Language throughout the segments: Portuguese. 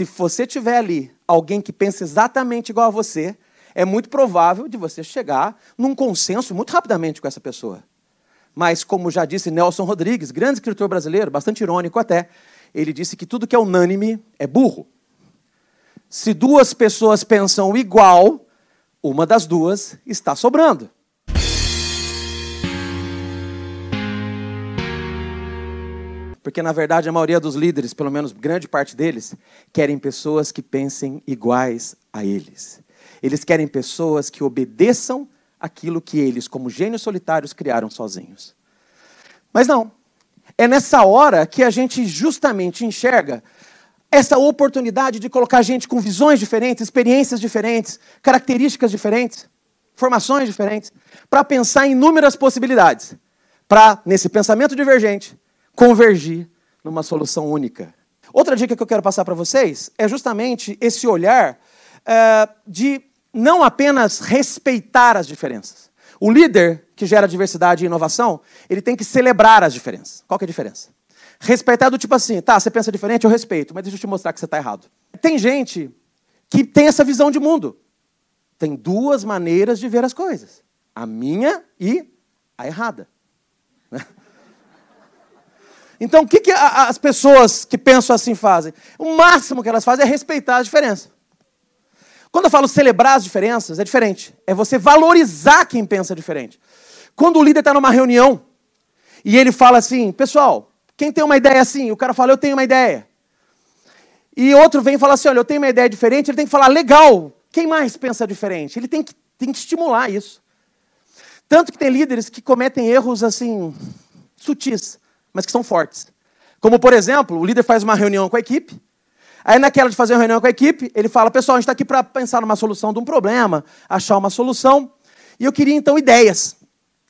Se você tiver ali alguém que pensa exatamente igual a você, é muito provável de você chegar num consenso muito rapidamente com essa pessoa. Mas, como já disse Nelson Rodrigues, grande escritor brasileiro, bastante irônico até, ele disse que tudo que é unânime é burro. Se duas pessoas pensam igual, uma das duas está sobrando. Porque, na verdade, a maioria dos líderes, pelo menos grande parte deles, querem pessoas que pensem iguais a eles. Eles querem pessoas que obedeçam aquilo que eles, como gênios solitários, criaram sozinhos. Mas não. É nessa hora que a gente justamente enxerga essa oportunidade de colocar gente com visões diferentes, experiências diferentes, características diferentes, formações diferentes, para pensar em inúmeras possibilidades, para, nesse pensamento divergente, convergir numa solução única. Outra dica que eu quero passar para vocês é justamente esse olhar é, de não apenas respeitar as diferenças. O líder que gera diversidade e inovação, ele tem que celebrar as diferenças. Qual que é a diferença? Respeitar do tipo assim, tá, você pensa diferente, eu respeito, mas deixa eu te mostrar que você está errado. Tem gente que tem essa visão de mundo. Tem duas maneiras de ver as coisas: a minha e a errada. Então, o que, que as pessoas que pensam assim fazem? O máximo que elas fazem é respeitar as diferenças. Quando eu falo celebrar as diferenças, é diferente. É você valorizar quem pensa diferente. Quando o líder está numa reunião e ele fala assim, pessoal, quem tem uma ideia assim? O cara fala, eu tenho uma ideia. E outro vem e fala assim, olha, eu tenho uma ideia diferente. Ele tem que falar, legal, quem mais pensa diferente? Ele tem que, tem que estimular isso. Tanto que tem líderes que cometem erros assim, sutis mas que são fortes. Como, por exemplo, o líder faz uma reunião com a equipe, aí naquela de fazer uma reunião com a equipe, ele fala, pessoal, a gente está aqui para pensar numa solução de um problema, achar uma solução, e eu queria então ideias.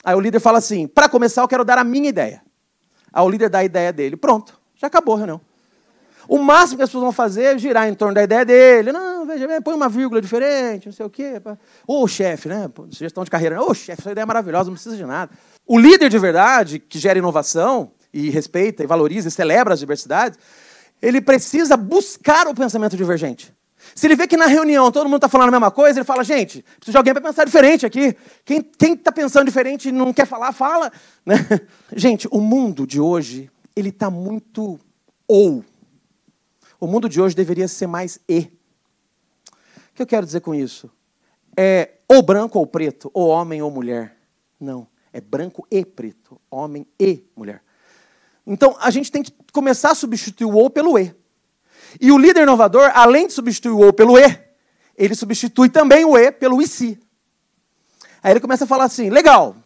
Aí o líder fala assim, para começar eu quero dar a minha ideia. Aí o líder dá a ideia dele, pronto, já acabou a reunião. O máximo que as pessoas vão fazer é girar em torno da ideia dele. Não, veja bem, põe uma vírgula diferente, não sei o quê. Ô, chefe, né? Sugestão de carreira. Ô, chefe, essa ideia é maravilhosa, não precisa de nada. O líder de verdade, que gera inovação, e respeita, e valoriza, e celebra as diversidades, ele precisa buscar o pensamento divergente. Se ele vê que na reunião todo mundo está falando a mesma coisa, ele fala, gente, preciso de alguém para pensar diferente aqui. Quem está pensando diferente e não quer falar, fala. Né? Gente, o mundo de hoje, ele está muito ou. O mundo de hoje deveria ser mais e. O que eu quero dizer com isso? É ou branco ou preto, ou homem ou mulher. Não, é branco e preto, homem e mulher. Então, a gente tem que começar a substituir o ou pelo e. E o líder inovador, além de substituir o ou pelo e, ele substitui também o e pelo e se. Aí ele começa a falar assim: legal,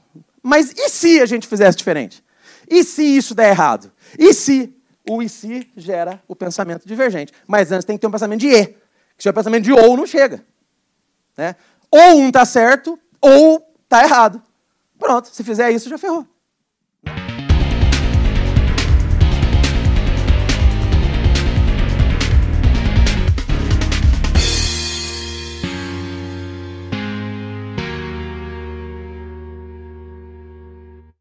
mas e se a gente fizesse diferente? E se isso der errado? E se? O e se gera o pensamento divergente. Mas antes tem que ter um pensamento de e. Se tiver pensamento de ou, não chega. Né? Ou um está certo, ou está errado. Pronto, se fizer isso, já ferrou.